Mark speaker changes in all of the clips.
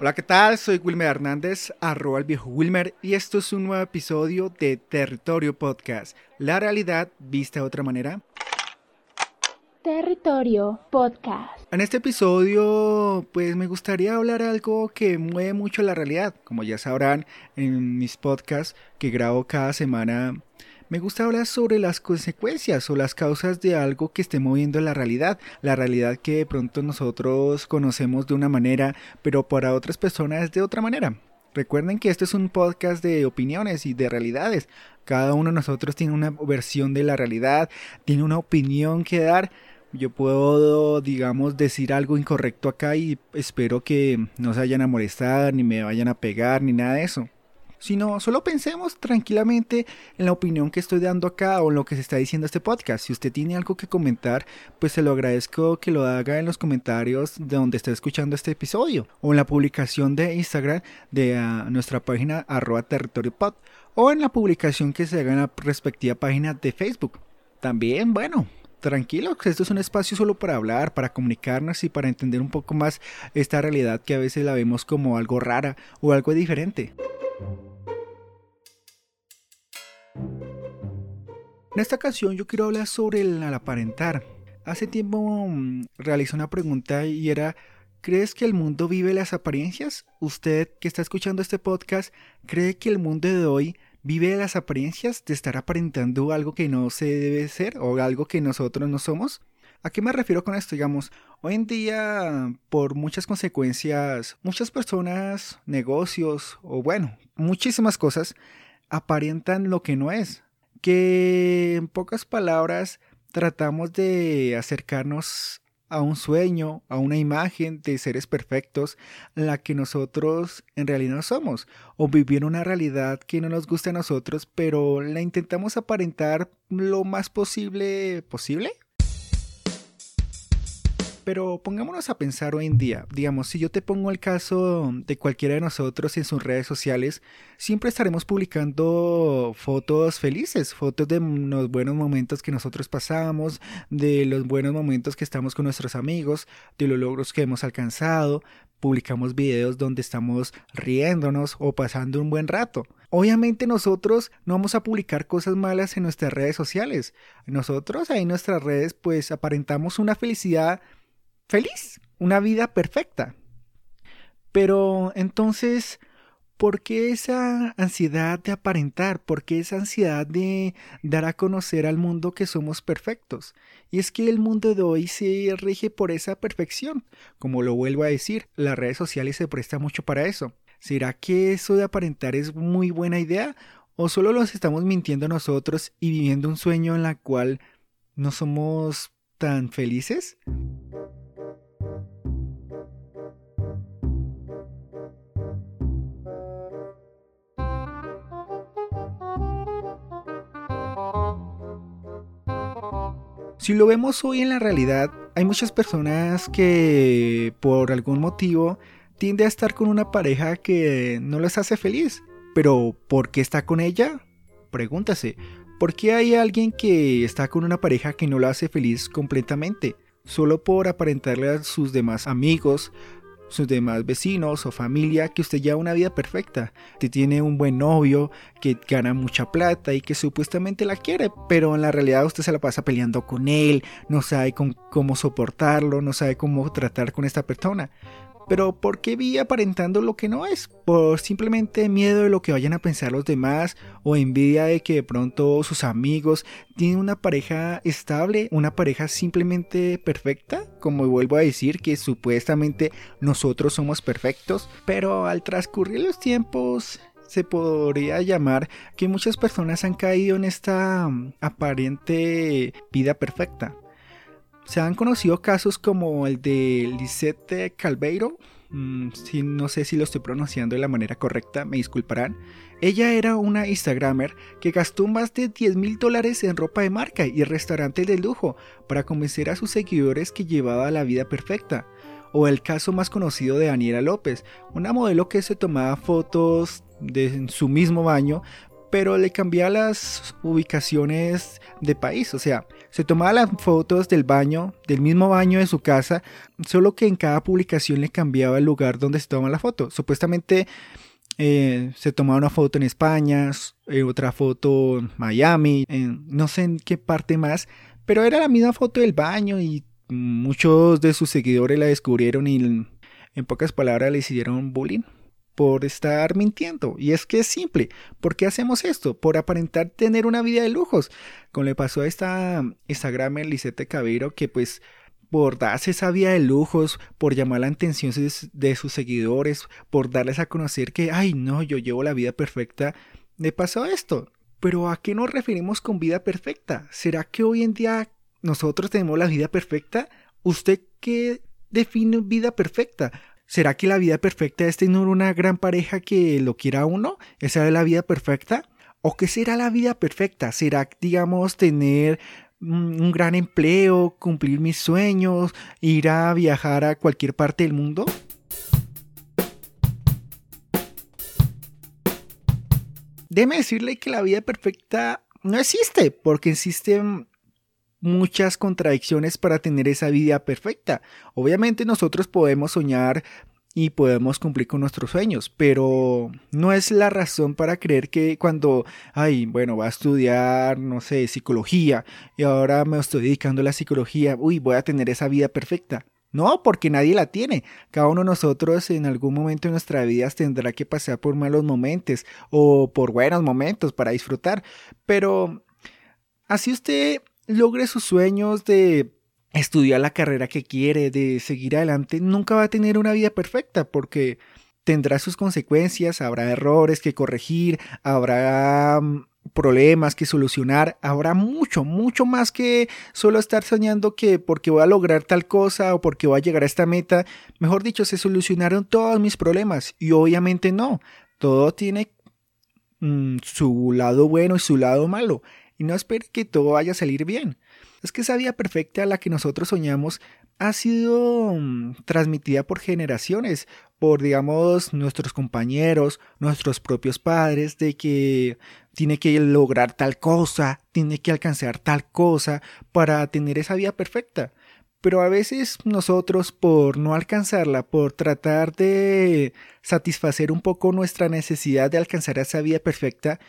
Speaker 1: Hola, ¿qué tal? Soy Wilmer Hernández, arroba el viejo Wilmer, y esto es un nuevo episodio de Territorio Podcast, la realidad vista de otra manera.
Speaker 2: Territorio Podcast.
Speaker 1: En este episodio, pues me gustaría hablar algo que mueve mucho la realidad. Como ya sabrán en mis podcasts que grabo cada semana, me gusta hablar sobre las consecuencias o las causas de algo que esté moviendo la realidad, la realidad que de pronto nosotros conocemos de una manera, pero para otras personas de otra manera. Recuerden que este es un podcast de opiniones y de realidades. Cada uno de nosotros tiene una versión de la realidad, tiene una opinión que dar. Yo puedo, digamos, decir algo incorrecto acá y espero que no se vayan a molestar, ni me vayan a pegar, ni nada de eso sino solo pensemos tranquilamente en la opinión que estoy dando acá o en lo que se está diciendo este podcast. Si usted tiene algo que comentar, pues se lo agradezco que lo haga en los comentarios de donde está escuchando este episodio o en la publicación de Instagram de ah, nuestra página arroba territorio pod o en la publicación que se haga en la respectiva página de Facebook. También, bueno, tranquilo, esto es un espacio solo para hablar, para comunicarnos y para entender un poco más esta realidad que a veces la vemos como algo rara o algo diferente. En esta ocasión yo quiero hablar sobre el aparentar. Hace tiempo mm, realicé una pregunta y era, ¿crees que el mundo vive las apariencias? ¿Usted que está escuchando este podcast cree que el mundo de hoy vive las apariencias de estar aparentando algo que no se debe ser o algo que nosotros no somos? ¿A qué me refiero con esto? Digamos, hoy en día, por muchas consecuencias, muchas personas, negocios o bueno, muchísimas cosas aparentan lo que no es que en pocas palabras tratamos de acercarnos a un sueño, a una imagen de seres perfectos, la que nosotros en realidad no somos, o vivir una realidad que no nos gusta a nosotros, pero la intentamos aparentar lo más posible posible. Pero pongámonos a pensar hoy en día, digamos, si yo te pongo el caso de cualquiera de nosotros en sus redes sociales, siempre estaremos publicando fotos felices, fotos de los buenos momentos que nosotros pasamos, de los buenos momentos que estamos con nuestros amigos, de los logros que hemos alcanzado, publicamos videos donde estamos riéndonos o pasando un buen rato. Obviamente nosotros no vamos a publicar cosas malas en nuestras redes sociales. Nosotros ahí en nuestras redes pues aparentamos una felicidad feliz, una vida perfecta. Pero entonces, ¿por qué esa ansiedad de aparentar? ¿Por qué esa ansiedad de dar a conocer al mundo que somos perfectos? Y es que el mundo de hoy se rige por esa perfección. Como lo vuelvo a decir, las redes sociales se prestan mucho para eso. ¿Será que eso de aparentar es muy buena idea? ¿O solo nos estamos mintiendo nosotros y viviendo un sueño en la cual no somos tan felices? Si lo vemos hoy en la realidad, hay muchas personas que por algún motivo tienden a estar con una pareja que no les hace feliz. Pero ¿por qué está con ella? Pregúntase, ¿por qué hay alguien que está con una pareja que no la hace feliz completamente? Solo por aparentarle a sus demás amigos, sus demás vecinos o familia que usted lleva una vida perfecta, que tiene un buen novio, que gana mucha plata y que supuestamente la quiere, pero en la realidad usted se la pasa peleando con él, no sabe cómo soportarlo, no sabe cómo tratar con esta persona. Pero ¿por qué vi aparentando lo que no es? ¿Por simplemente miedo de lo que vayan a pensar los demás? ¿O envidia de que de pronto sus amigos tienen una pareja estable? ¿Una pareja simplemente perfecta? Como vuelvo a decir que supuestamente nosotros somos perfectos. Pero al transcurrir los tiempos se podría llamar que muchas personas han caído en esta mm, aparente vida perfecta. Se han conocido casos como el de Lisette Calveiro, mm, si, no sé si lo estoy pronunciando de la manera correcta, me disculparán. Ella era una Instagramer que gastó más de 10 mil dólares en ropa de marca y restaurantes de lujo para convencer a sus seguidores que llevaba la vida perfecta. O el caso más conocido de Daniela López, una modelo que se tomaba fotos de su mismo baño pero le cambiaba las ubicaciones de país. O sea, se tomaba las fotos del baño, del mismo baño de su casa, solo que en cada publicación le cambiaba el lugar donde se toma la foto. Supuestamente eh, se tomaba una foto en España, eh, otra foto en Miami, en, no sé en qué parte más, pero era la misma foto del baño y muchos de sus seguidores la descubrieron y en pocas palabras le hicieron bullying por estar mintiendo. Y es que es simple. ¿Por qué hacemos esto? Por aparentar tener una vida de lujos. Como le pasó a esta Instagramer Lisette Cabero, que pues por darse esa vida de lujos, por llamar la atención de sus seguidores, por darles a conocer que, ay, no, yo llevo la vida perfecta, le pasó esto. Pero ¿a qué nos referimos con vida perfecta? ¿Será que hoy en día nosotros tenemos la vida perfecta? ¿Usted qué define vida perfecta? ¿Será que la vida perfecta es tener una gran pareja que lo quiera uno? ¿Esa es la vida perfecta? ¿O qué será la vida perfecta? ¿Será, digamos, tener un gran empleo, cumplir mis sueños, ir a viajar a cualquier parte del mundo? Déjeme decirle que la vida perfecta no existe, porque existen muchas contradicciones para tener esa vida perfecta. Obviamente nosotros podemos soñar y podemos cumplir con nuestros sueños, pero no es la razón para creer que cuando, ay, bueno, va a estudiar, no sé, psicología y ahora me estoy dedicando a la psicología, uy, voy a tener esa vida perfecta. No, porque nadie la tiene. Cada uno de nosotros en algún momento de nuestra vida tendrá que pasar por malos momentos o por buenos momentos para disfrutar. Pero así usted logre sus sueños de estudiar la carrera que quiere, de seguir adelante, nunca va a tener una vida perfecta porque tendrá sus consecuencias, habrá errores que corregir, habrá mm, problemas que solucionar, habrá mucho, mucho más que solo estar soñando que porque voy a lograr tal cosa o porque voy a llegar a esta meta. Mejor dicho, se solucionaron todos mis problemas y obviamente no, todo tiene mm, su lado bueno y su lado malo y no espere que todo vaya a salir bien. Es que esa vida perfecta a la que nosotros soñamos ha sido mm, transmitida por generaciones, por digamos nuestros compañeros, nuestros propios padres, de que tiene que lograr tal cosa, tiene que alcanzar tal cosa para tener esa vida perfecta. Pero a veces nosotros por no alcanzarla, por tratar de satisfacer un poco nuestra necesidad de alcanzar esa vida perfecta,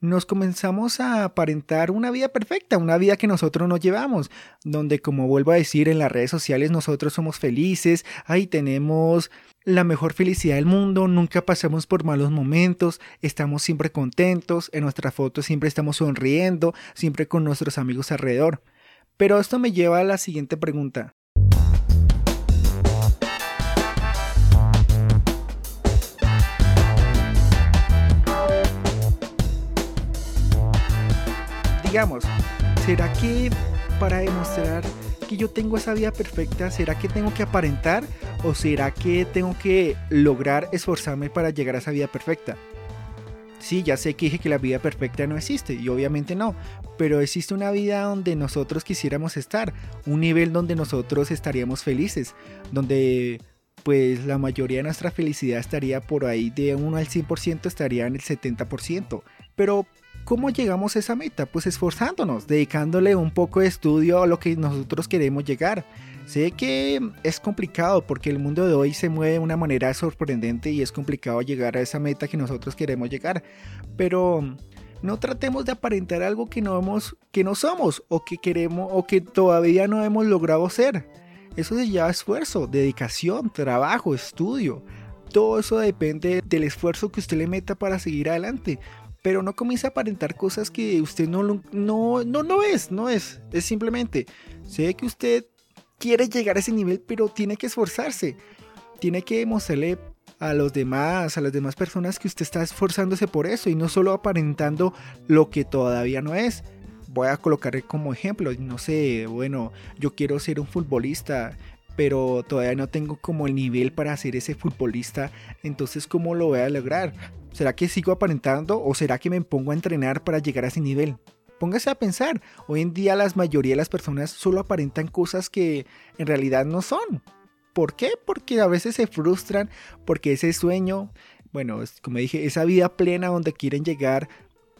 Speaker 1: nos comenzamos a aparentar una vida perfecta, una vida que nosotros no llevamos, donde como vuelvo a decir en las redes sociales nosotros somos felices, ahí tenemos la mejor felicidad del mundo, nunca pasamos por malos momentos, estamos siempre contentos, en nuestras fotos siempre estamos sonriendo, siempre con nuestros amigos alrededor. Pero esto me lleva a la siguiente pregunta. ¿Será que para demostrar que yo tengo esa vida perfecta, será que tengo que aparentar o será que tengo que lograr esforzarme para llegar a esa vida perfecta? Sí, ya sé que dije que la vida perfecta no existe y obviamente no, pero existe una vida donde nosotros quisiéramos estar, un nivel donde nosotros estaríamos felices, donde pues la mayoría de nuestra felicidad estaría por ahí de 1 al 100%, estaría en el 70%, pero ¿Cómo llegamos a esa meta? Pues esforzándonos, dedicándole un poco de estudio a lo que nosotros queremos llegar. Sé que es complicado porque el mundo de hoy se mueve de una manera sorprendente y es complicado llegar a esa meta que nosotros queremos llegar. Pero no tratemos de aparentar algo que no, hemos, que no somos o que queremos o que todavía no hemos logrado ser. Eso se llama esfuerzo, dedicación, trabajo, estudio. Todo eso depende del esfuerzo que usted le meta para seguir adelante pero no comienza a aparentar cosas que usted no, no, no, no es, no es. Es simplemente, sé que usted quiere llegar a ese nivel, pero tiene que esforzarse. Tiene que mostrarle a los demás, a las demás personas que usted está esforzándose por eso y no solo aparentando lo que todavía no es. Voy a colocar como ejemplo, no sé, bueno, yo quiero ser un futbolista, pero todavía no tengo como el nivel para ser ese futbolista, entonces ¿cómo lo voy a lograr? ¿Será que sigo aparentando o será que me pongo a entrenar para llegar a ese nivel? Póngase a pensar, hoy en día la mayoría de las personas solo aparentan cosas que en realidad no son. ¿Por qué? Porque a veces se frustran, porque ese sueño, bueno, como dije, esa vida plena donde quieren llegar,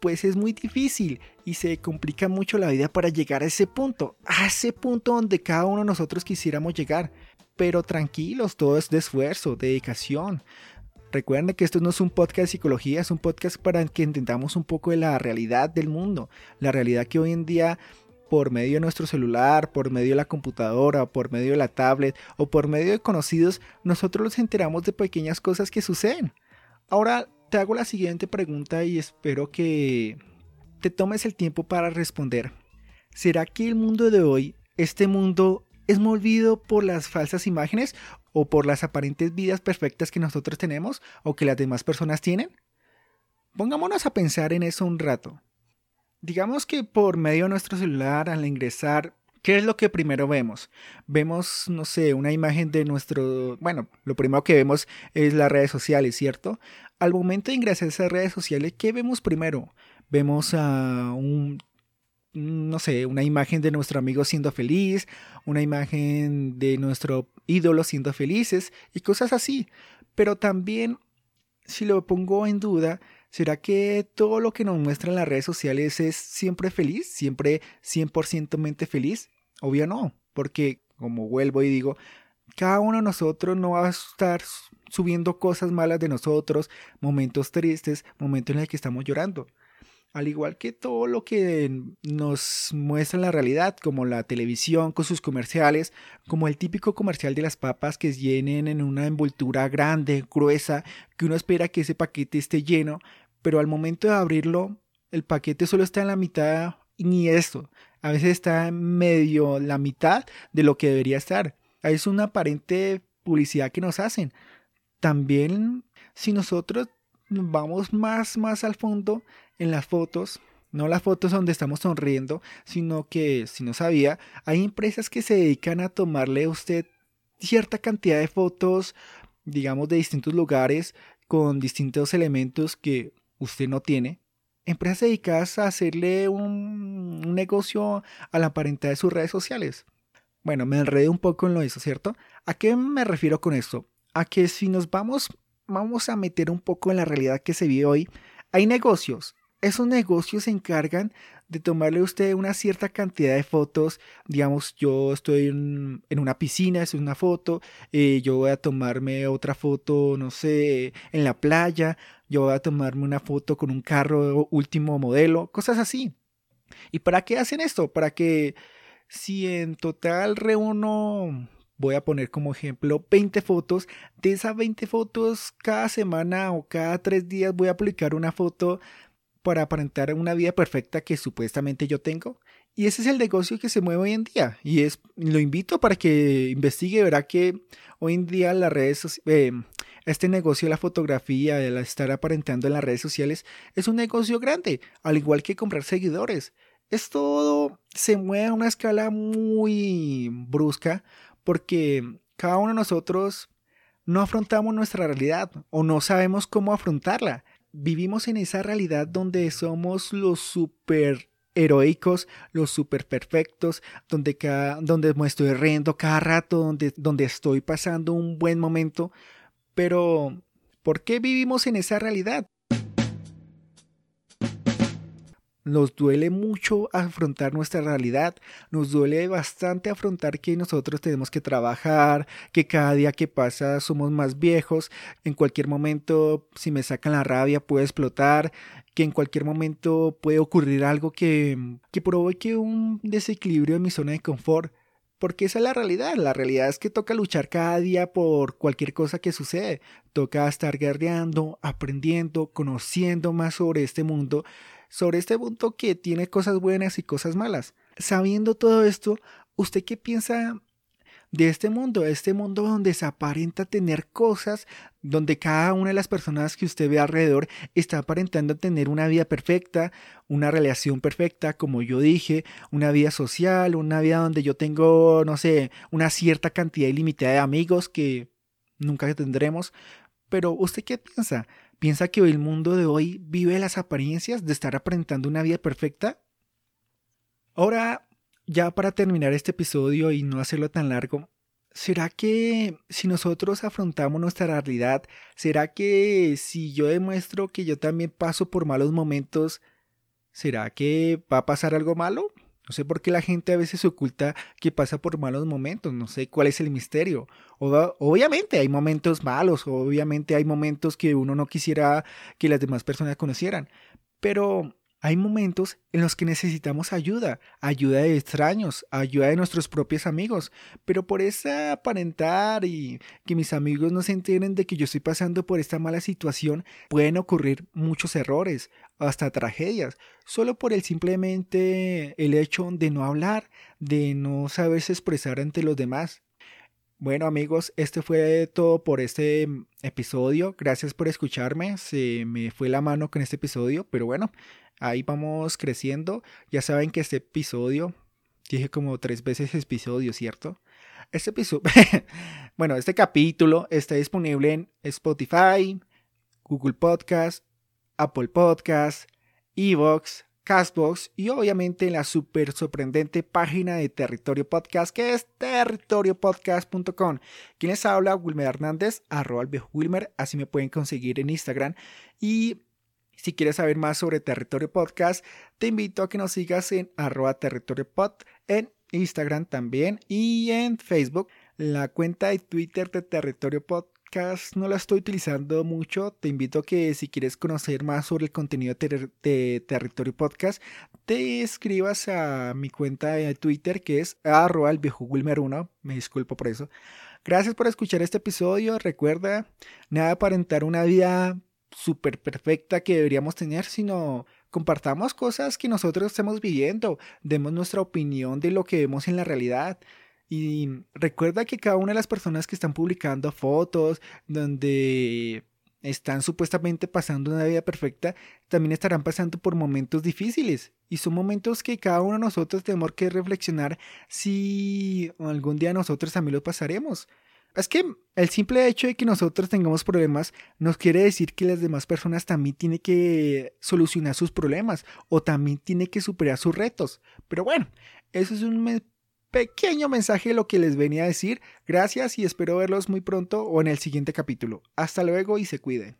Speaker 1: pues es muy difícil y se complica mucho la vida para llegar a ese punto, a ese punto donde cada uno de nosotros quisiéramos llegar. Pero tranquilos, todo es de esfuerzo, dedicación. Recuerden que esto no es un podcast de psicología, es un podcast para que entendamos un poco de la realidad del mundo, la realidad que hoy en día por medio de nuestro celular, por medio de la computadora, por medio de la tablet o por medio de conocidos, nosotros nos enteramos de pequeñas cosas que suceden. Ahora te hago la siguiente pregunta y espero que te tomes el tiempo para responder. ¿Será que el mundo de hoy, este mundo, es movido por las falsas imágenes o por las aparentes vidas perfectas que nosotros tenemos o que las demás personas tienen? Pongámonos a pensar en eso un rato. Digamos que por medio de nuestro celular al ingresar, ¿qué es lo que primero vemos? Vemos, no sé, una imagen de nuestro, bueno, lo primero que vemos es las redes sociales, ¿cierto? Al momento de ingresar a esas redes sociales, ¿qué vemos primero? Vemos a un no sé, una imagen de nuestro amigo siendo feliz, una imagen de nuestro ídolo siendo felices y cosas así. Pero también, si lo pongo en duda, ¿Será que todo lo que nos muestran las redes sociales es siempre feliz? ¿Siempre 100% mente feliz? Obvio no, porque como vuelvo y digo, cada uno de nosotros no va a estar subiendo cosas malas de nosotros, momentos tristes, momentos en los que estamos llorando. Al igual que todo lo que nos muestra la realidad, como la televisión con sus comerciales, como el típico comercial de las papas que vienen en una envoltura grande, gruesa, que uno espera que ese paquete esté lleno, pero al momento de abrirlo, el paquete solo está en la mitad y ni esto. A veces está en medio la mitad de lo que debería estar. Es una aparente publicidad que nos hacen. También si nosotros vamos más más al fondo en las fotos, no las fotos donde estamos sonriendo, sino que, si no sabía, hay empresas que se dedican a tomarle a usted cierta cantidad de fotos, digamos, de distintos lugares, con distintos elementos que usted no tiene. Empresas dedicadas a hacerle un, negocio a la apariencia de sus redes sociales. Bueno, me enredé un poco en lo de eso, ¿cierto? ¿A qué me refiero con esto? A que si nos vamos, vamos a meter un poco en la realidad que se vive hoy, hay negocios esos negocios se encargan de tomarle a usted una cierta cantidad de fotos. Digamos, yo estoy en, una piscina, es una foto. Eh, yo voy a tomarme otra foto, no sé, en la playa. Yo voy a tomarme una foto con un carro último modelo, cosas así. ¿Y para qué hacen esto? Para que si en total reúno voy a poner como ejemplo 20 fotos. De esas 20 fotos, cada semana o cada tres días voy a publicar una foto para aparentar una vida perfecta que supuestamente yo tengo. Y ese es el negocio que se mueve hoy en día. Y es, lo invito para que investigue, verá que hoy en día las redes eh, este negocio de la fotografía, el estar aparentando en las redes sociales, es un negocio grande, al igual que comprar seguidores. Esto se mueve a una escala muy brusca porque cada uno de nosotros no afrontamos nuestra realidad o no sabemos cómo afrontarla vivimos en esa realidad donde somos los super heroicos, los super perfectos, donde, cada, donde me estoy riendo cada rato, donde, donde estoy pasando un buen momento. Pero, ¿por qué vivimos en esa realidad? Nos duele mucho afrontar nuestra realidad, nos duele bastante afrontar que nosotros tenemos que trabajar, que cada día que pasa somos más viejos, en cualquier momento si me sacan la rabia puede explotar, que en cualquier momento puede ocurrir algo que, que provoque un desequilibrio en mi zona de confort. Porque esa es la realidad. La realidad es que toca luchar cada día por cualquier cosa que sucede. Toca estar guerreando, aprendiendo, conociendo más sobre este mundo sobre este punto que tiene cosas buenas y cosas malas. Sabiendo todo esto, ¿usted qué piensa de este mundo? Este mundo donde se aparenta tener cosas, donde cada una de las personas que usted ve alrededor está aparentando tener una vida perfecta, una relación perfecta, como yo dije, una vida social, una vida donde yo tengo, no sé, una cierta cantidad ilimitada de amigos que nunca tendremos. Pero ¿usted qué piensa? ¿Piensa que el mundo de hoy vive las apariencias de estar aparentando una vida perfecta? Ahora, ya para terminar este episodio y no hacerlo tan largo, ¿será que si nosotros afrontamos nuestra realidad, será que si yo demuestro que yo también paso por malos momentos, ¿Será que va a pasar algo malo? No sé por qué la gente a veces oculta que pasa por malos momentos, no sé cuál es el misterio. obviamente hay momentos malos, obviamente hay momentos que uno no quisiera que las demás personas conocieran, pero hay momentos en los que necesitamos ayuda, ayuda de extraños, ayuda de nuestros propios amigos, pero por esa aparentar y que mis amigos no se enteren de que yo estoy pasando por esta mala situación, pueden ocurrir muchos errores, hasta tragedias, solo por el simplemente el hecho de no hablar, de no saberse expresar ante los demás. Bueno amigos, este fue todo por este episodio. Gracias por escucharme. Se me fue la mano con este episodio, pero bueno, ahí vamos creciendo. Ya saben que este episodio, dije como tres veces episodio, ¿cierto? Este episodio, bueno, este capítulo está disponible en Spotify, Google Podcast, Apple Podcast, Evox, Castbox y obviamente en la súper sorprendente página de Territorio Podcast que es territoriopodcast.com. Quien les habla, Wilmer Hernández, arroba Wilmer, así me pueden conseguir en Instagram. Y si quieres saber más sobre Territorio Podcast, te invito a que nos sigas en arroba territorio pod en Instagram también y en Facebook. La cuenta de Twitter de Territorio Podcast no la estoy utilizando mucho. Te invito a que si quieres conocer más sobre el contenido de Territorio Podcast, te escribas a mi cuenta de Twitter que es arroba el viejo Wilmer 1. Me disculpo por eso. Gracias por escuchar este episodio. Recuerda, nada aparentar una vida súper perfecta que deberíamos tener, sino compartamos cosas que nosotros estamos viviendo, demos nuestra opinión de lo que vemos en la realidad. Y recuerda que cada una de las personas que están publicando fotos donde están supuestamente pasando una vida perfecta, también estarán pasando por momentos difíciles. Y son momentos que cada uno de nosotros tenemos que reflexionar si algún día nosotros también lo pasaremos. Es que el simple hecho de que nosotros tengamos problemas nos quiere decir que las demás personas también tienen que solucionar sus problemas o también tienen que superar sus retos. Pero bueno, eso es un pequeño mensaje lo que les venía a decir. Gracias y espero verlos muy pronto o en el siguiente capítulo. Hasta luego y se cuiden.